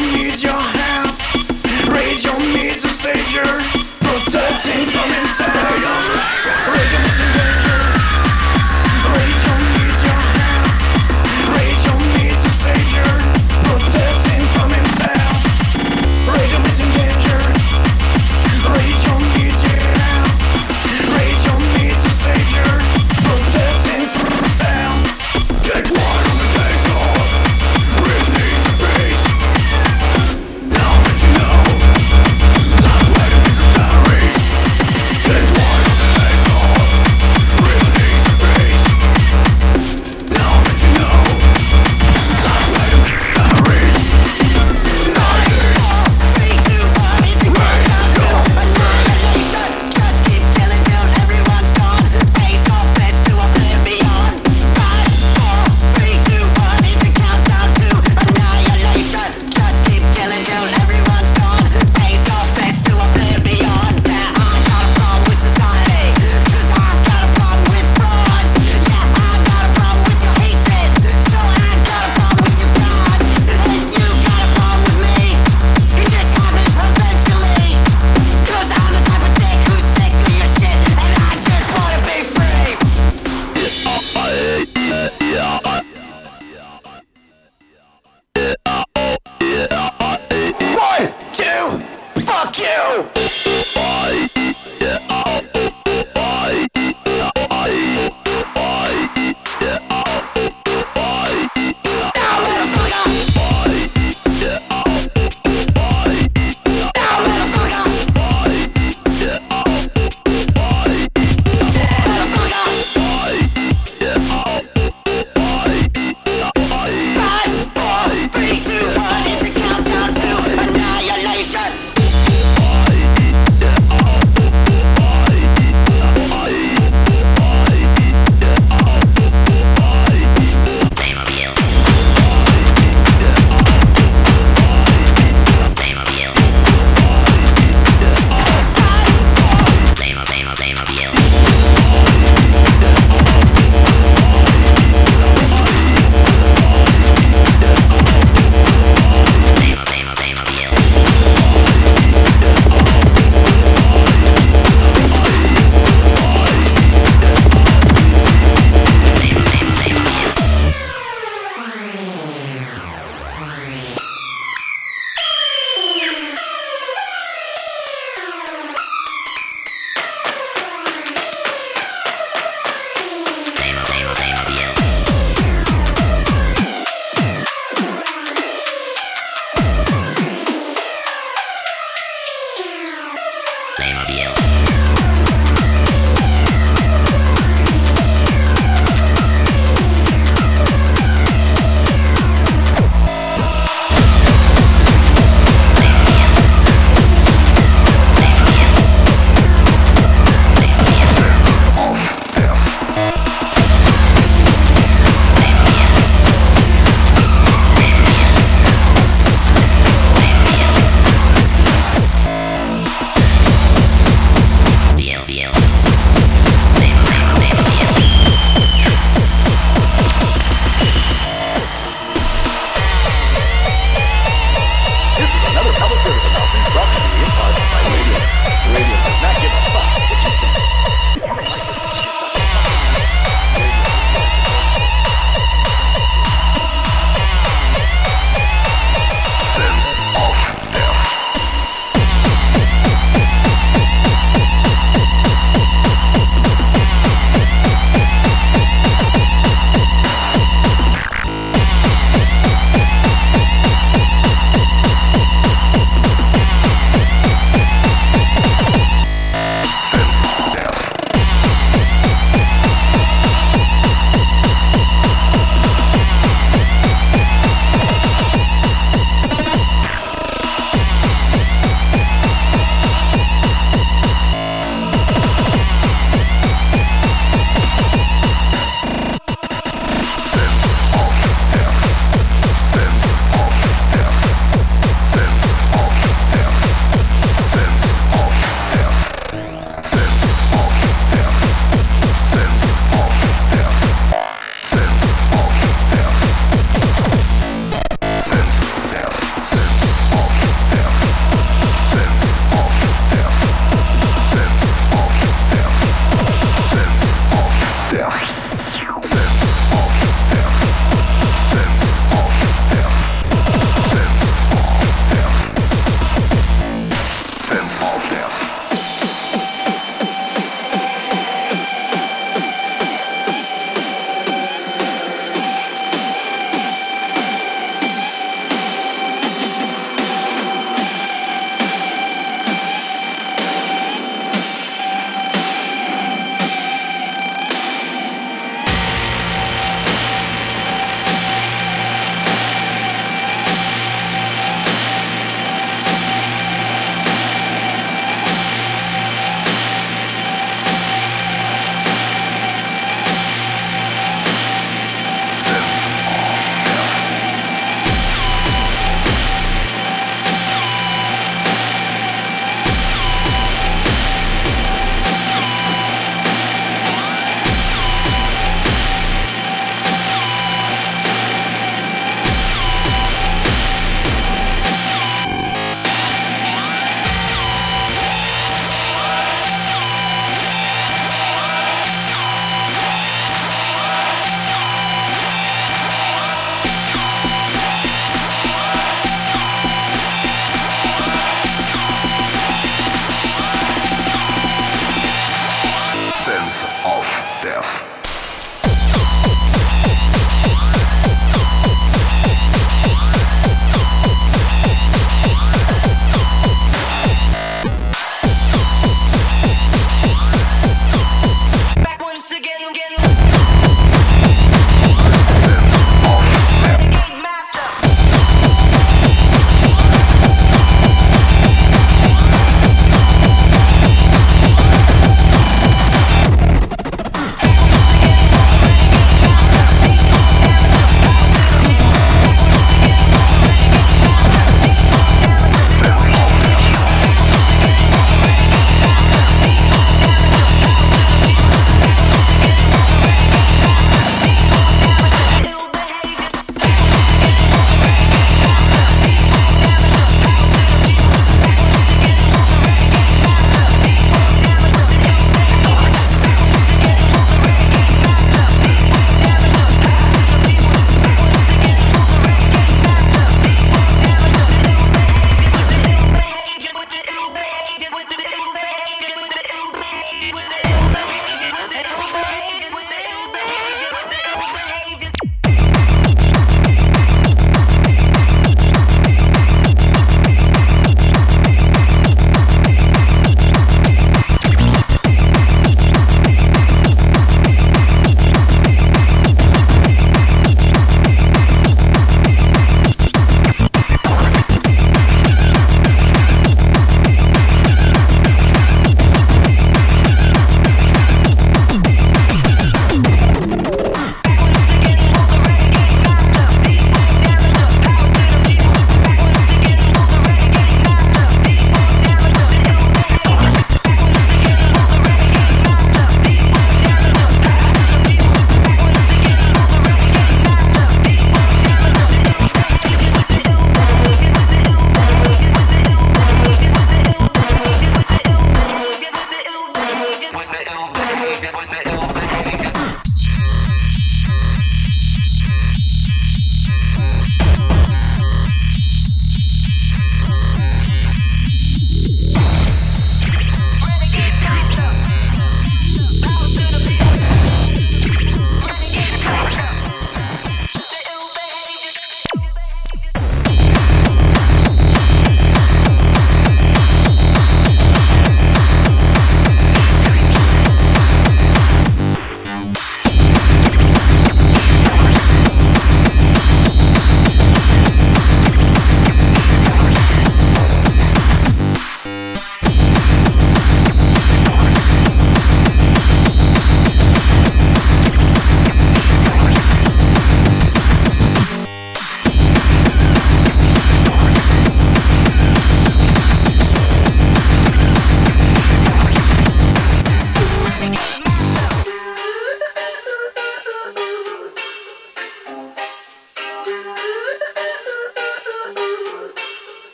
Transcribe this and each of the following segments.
Need your help. Needs a savior, protecting from inside. Radio needs a savior.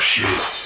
Fais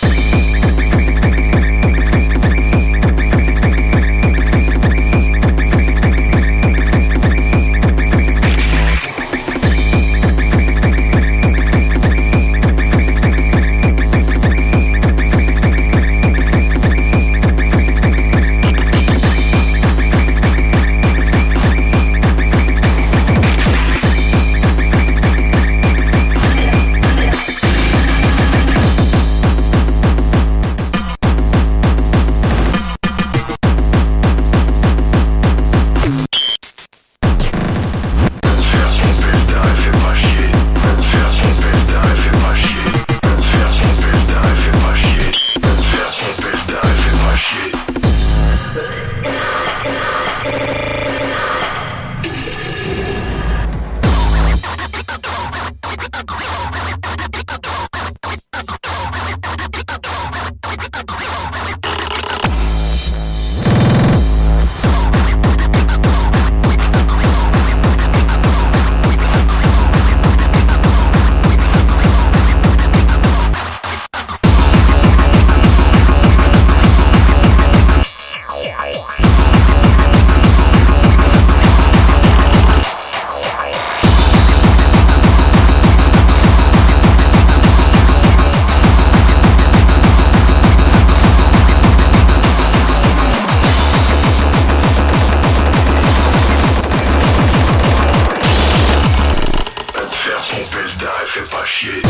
son pétard et fait pas chier.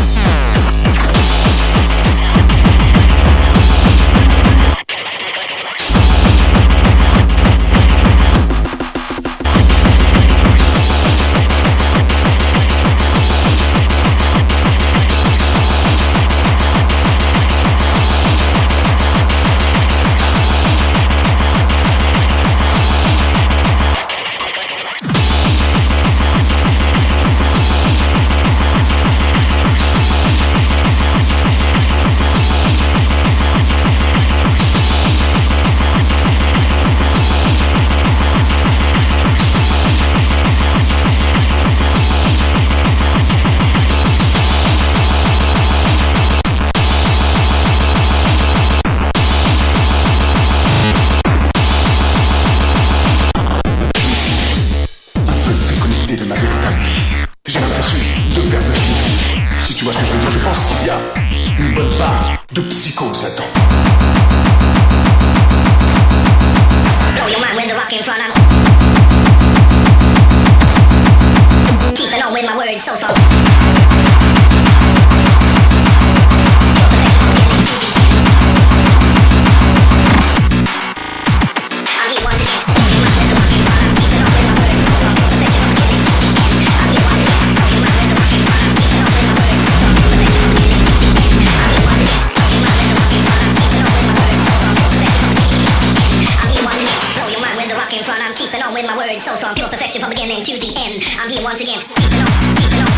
dance.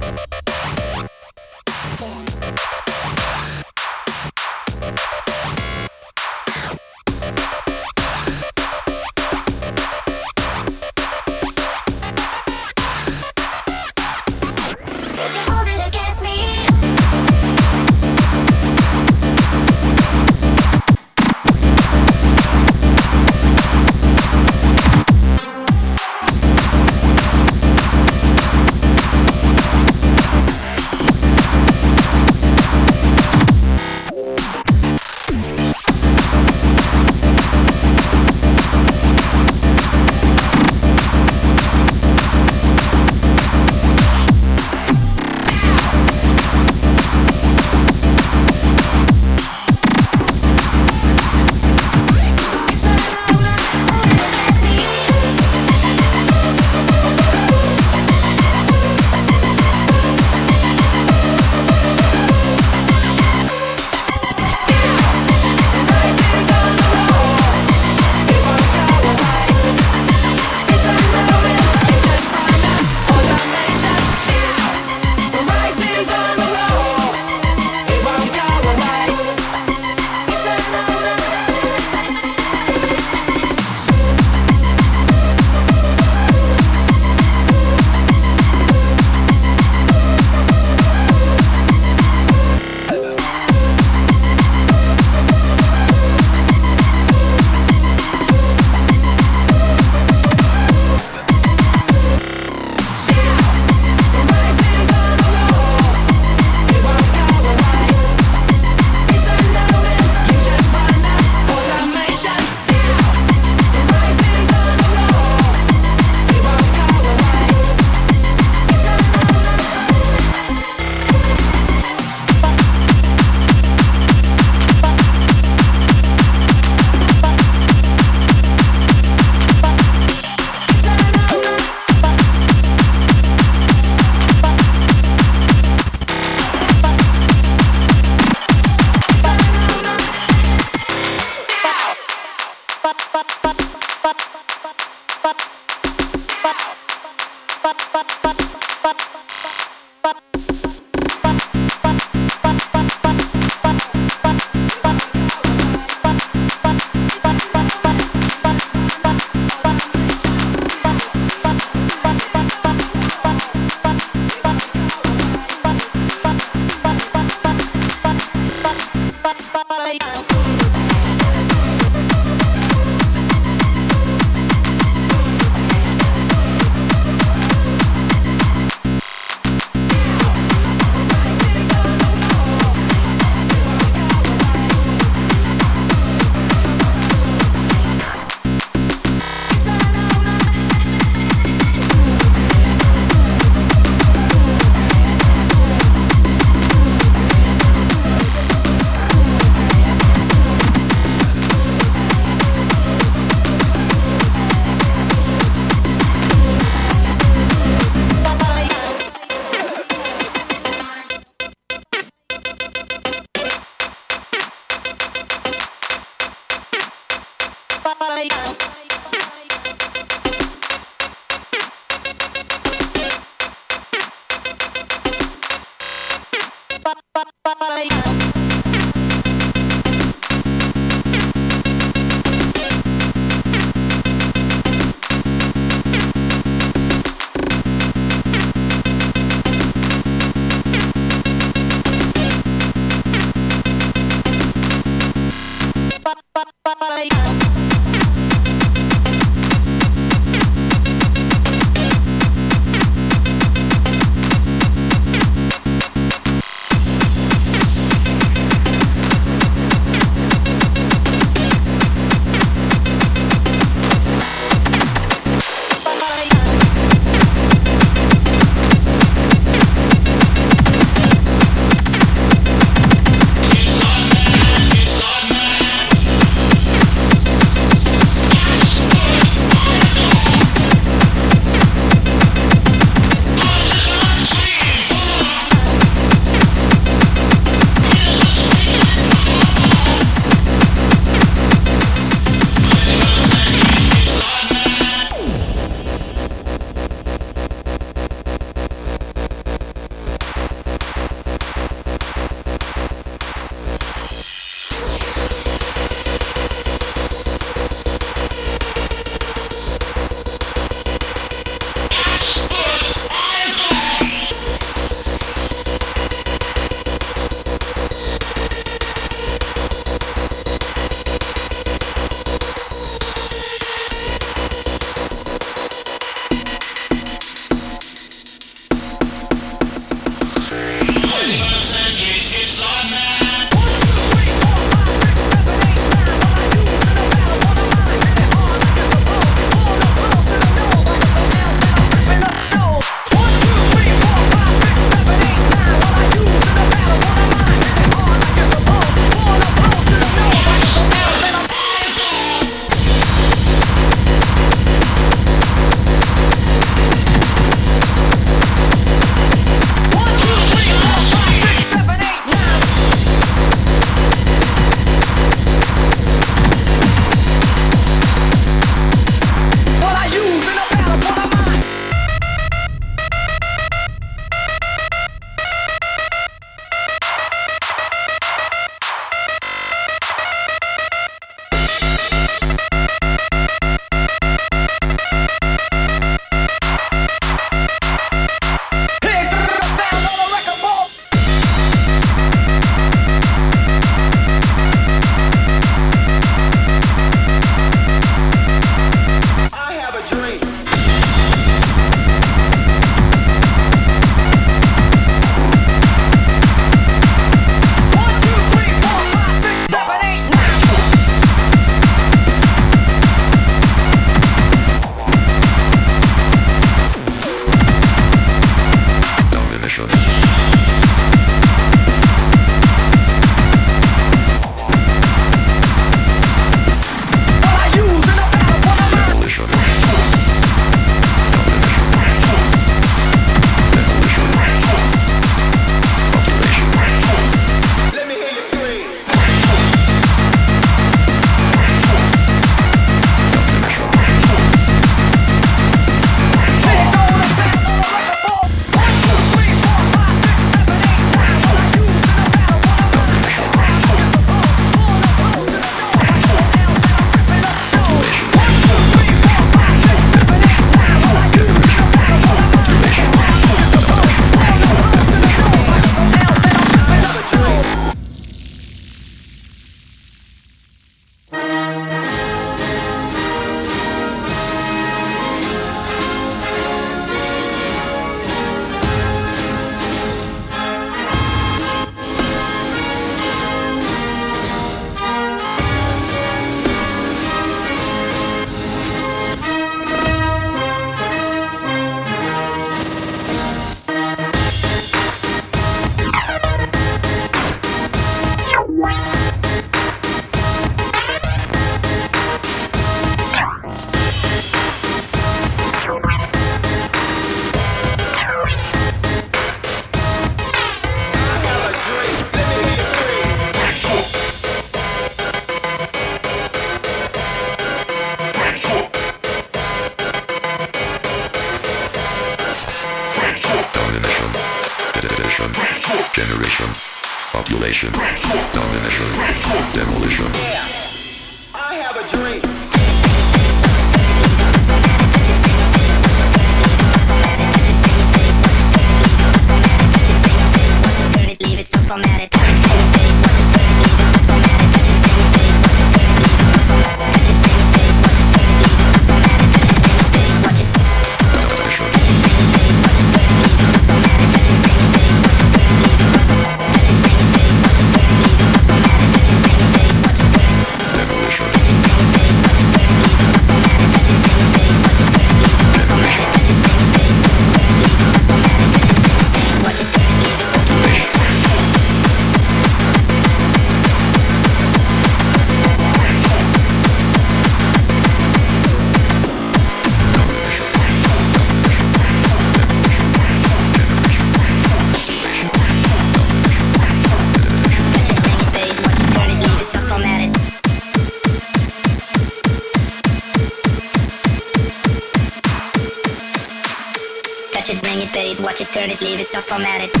turn it, alternative, it's not formatted.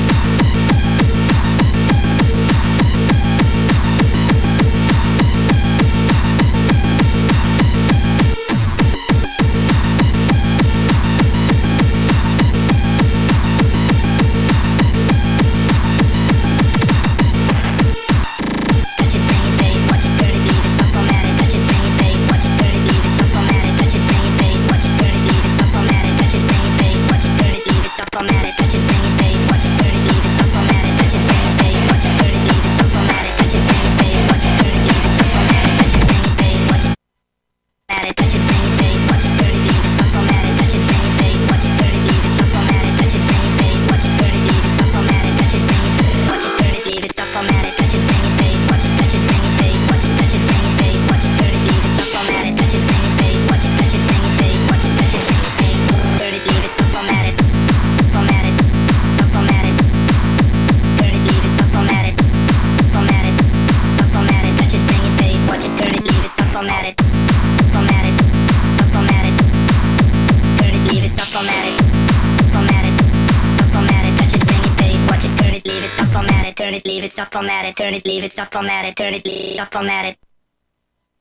from at it, turn it, leave it, stop from at it, turn it, leave, it. stop from at it.